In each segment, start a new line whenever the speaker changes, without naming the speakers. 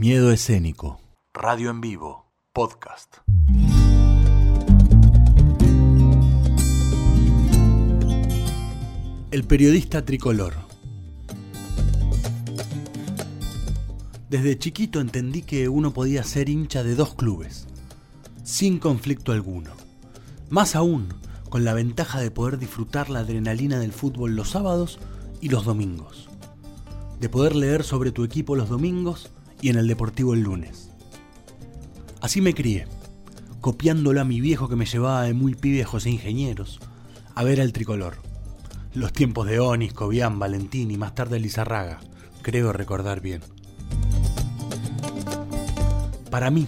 Miedo escénico. Radio en vivo. Podcast. El periodista tricolor. Desde chiquito entendí que uno podía ser hincha de dos clubes, sin conflicto alguno. Más aún, con la ventaja de poder disfrutar la adrenalina del fútbol los sábados y los domingos. De poder leer sobre tu equipo los domingos y en el deportivo el lunes. Así me crié, copiándolo a mi viejo que me llevaba de muy pibejos e ingenieros a ver al tricolor. Los tiempos de Onis, Cobian, Valentín y más tarde Lizarraga, creo recordar bien. Para mí,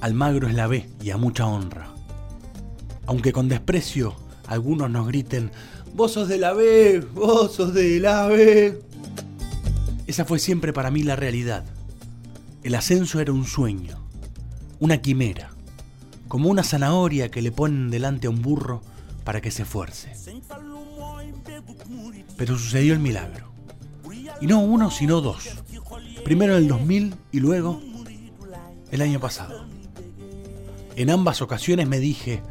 Almagro es la B y a mucha honra. Aunque con desprecio algunos nos griten, vos sos de la B, vos sos de la B. Esa fue siempre para mí la realidad. El ascenso era un sueño, una quimera, como una zanahoria que le ponen delante a un burro para que se esfuerce. Pero sucedió el milagro. Y no uno, sino dos. Primero en el 2000 y luego el año pasado. En ambas ocasiones me dije,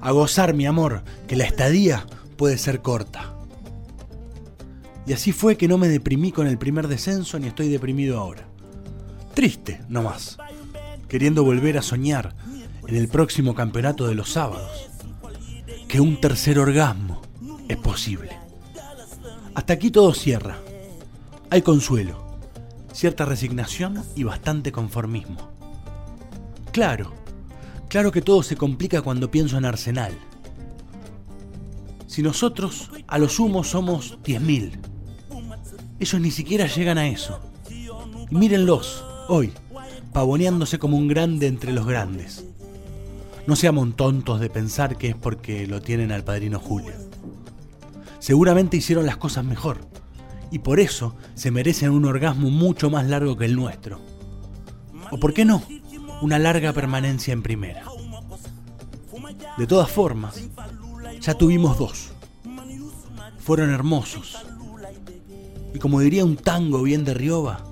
a gozar mi amor, que la estadía puede ser corta. Y así fue que no me deprimí con el primer descenso ni estoy deprimido ahora. Triste, no más. Queriendo volver a soñar en el próximo campeonato de los sábados. Que un tercer orgasmo es posible. Hasta aquí todo cierra. Hay consuelo, cierta resignación y bastante conformismo. Claro, claro que todo se complica cuando pienso en Arsenal. Si nosotros a lo sumo somos 10.000, ellos ni siquiera llegan a eso. Mírenlos, hoy, pavoneándose como un grande entre los grandes. No seamos tontos de pensar que es porque lo tienen al padrino Julio seguramente hicieron las cosas mejor. Y por eso se merecen un orgasmo mucho más largo que el nuestro. O por qué no, una larga permanencia en primera. De todas formas, ya tuvimos dos. Fueron hermosos. Y como diría un tango bien de Rioba,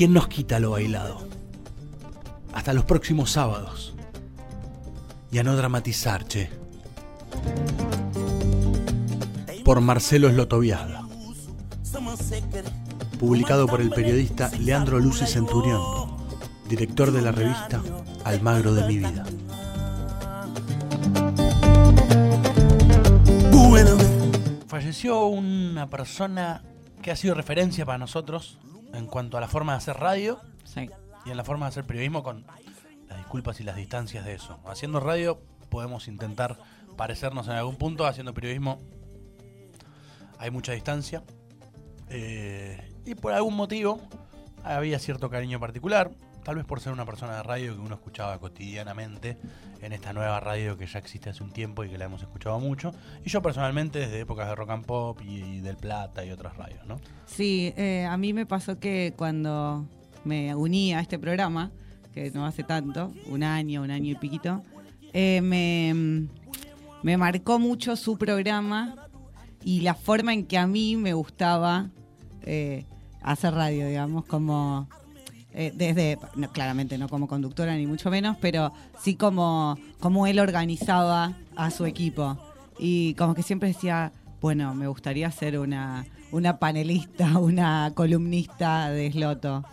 ¿quién nos quita lo bailado? Hasta los próximos sábados. Y a no dramatizar, che por Marcelo Slotoviada. Publicado por el periodista Leandro Luce Centurión, director de la revista Almagro de mi vida. Falleció una persona que ha sido referencia para nosotros en cuanto a la forma de hacer radio y en la forma de hacer periodismo con las disculpas y las distancias de eso. Haciendo radio podemos intentar parecernos en algún punto, haciendo periodismo hay mucha distancia. Eh, y por algún motivo había cierto cariño particular, tal vez por ser una persona de radio que uno escuchaba cotidianamente en esta nueva radio que ya existe hace un tiempo y que la hemos escuchado mucho. Y yo personalmente desde épocas de rock and pop y, del Plata y otras radios, ¿no?
Sí, eh, a mí me pasó que cuando me uní a este programa, que no hace tanto, un año, un año y piquito, eh, me, me marcó mucho su programa y la forma en que a mí me gustaba eh, hacer radio, digamos, como eh, desde, claramente no como conductora ni mucho menos, pero sí como, como él organizaba a su equipo. Y como que siempre decía, bueno, me gustaría ser una, una panelista, una columnista de Sloto.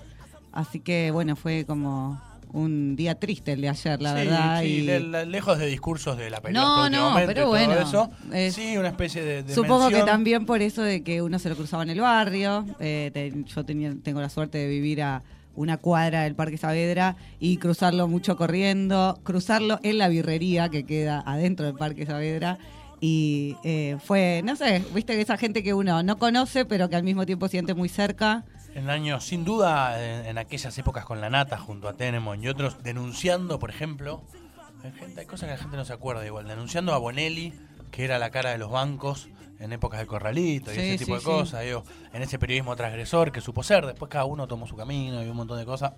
Así que bueno, fue como un día triste el de ayer, la verdad.
Sí, lejos de discursos de la pelota no, no, pero bueno, eso, sí, una especie de,
Supongo que también por eso de que uno se lo cruzaba en el barrio. Eh, yo tenía, tengo la suerte de vivir a una cuadra del Parque Saavedra y cruzarlo mucho corriendo, cruzarlo en la birrería que queda adentro del Parque Saavedra. Y eh, fue, no sé, viste que esa gente que uno no conoce, pero que al mismo tiempo siente muy cerca
en años, sin duda, en, aquellas épocas con la nata junto a Tenemon y otros, denunciando, por ejemplo, hay, gente, hay cosas que la gente no se acuerda igual, denunciando a Bonelli, que era la cara de los bancos en épocas del corralito y ese tipo de cosas, en ese periodismo transgresor que supo ser, después cada uno tomó su camino y un montón de cosas.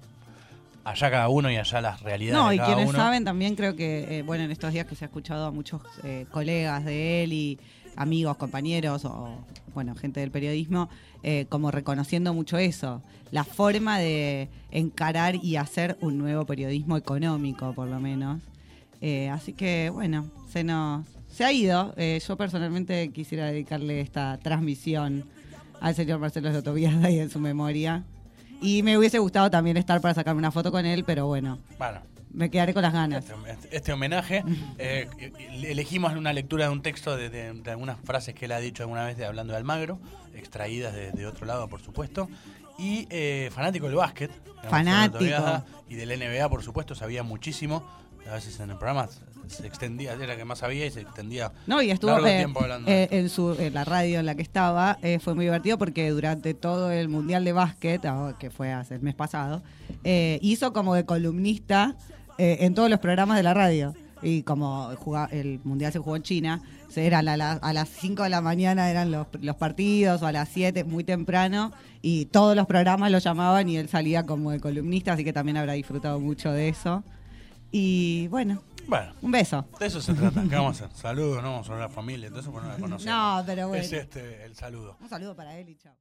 Allá cada uno y allá las realidades. No,
y
quienes
saben también creo que, eh, bueno, en estos días que se ha escuchado a muchos eh, colegas de él y amigos, compañeros o, bueno, gente del periodismo, eh, como reconociendo mucho eso, la forma de encarar y hacer un nuevo periodismo económico, por lo menos. Eh, así que, bueno, se nos se ha ido. Eh, yo personalmente quisiera dedicarle esta transmisión al señor Marcelo Sotoviada y en su memoria. Y me hubiese gustado también estar para sacarme una foto con él, pero bueno.
Bueno,
Me quedaré con las ganas.
este, este homenaje, eh, elegimos una lectura de un texto de, de- de algunas frases que él ha dicho alguna vez de, hablando de Almagro, extraídas de, de otro lado, por supuesto. Y eh, fanático del básquet.
Fanático.
Y del NBA, por supuesto, sabía muchísimo. A veces en el programa se extendía, era que más sabía y se extendía
No, y estuvo
largo
eh,
tiempo hablando.
eh, en, su, en la radio en la que estaba. eh, fue muy divertido porque durante todo el Mundial de Básquet, ah, que fue hace el mes pasado, hizo como de columnista en todos los programas de la radio. Y como juga- el Mundial se jugó en China, se eran a, la- a las 5 de la mañana eran los, los partidos, o a las 7, muy temprano, y todos los programas lo llamaban y él salía como de columnista, así que también habrá disfrutado mucho de eso. Y bueno,
Bueno,
un beso.
de eso se trata. ¿Qué vamos a hacer? Saludos, no vamos a hablar la familia, eso, porque no la conocemos.
No, pero bueno.
Es este el saludo.
Un saludo para él y chao.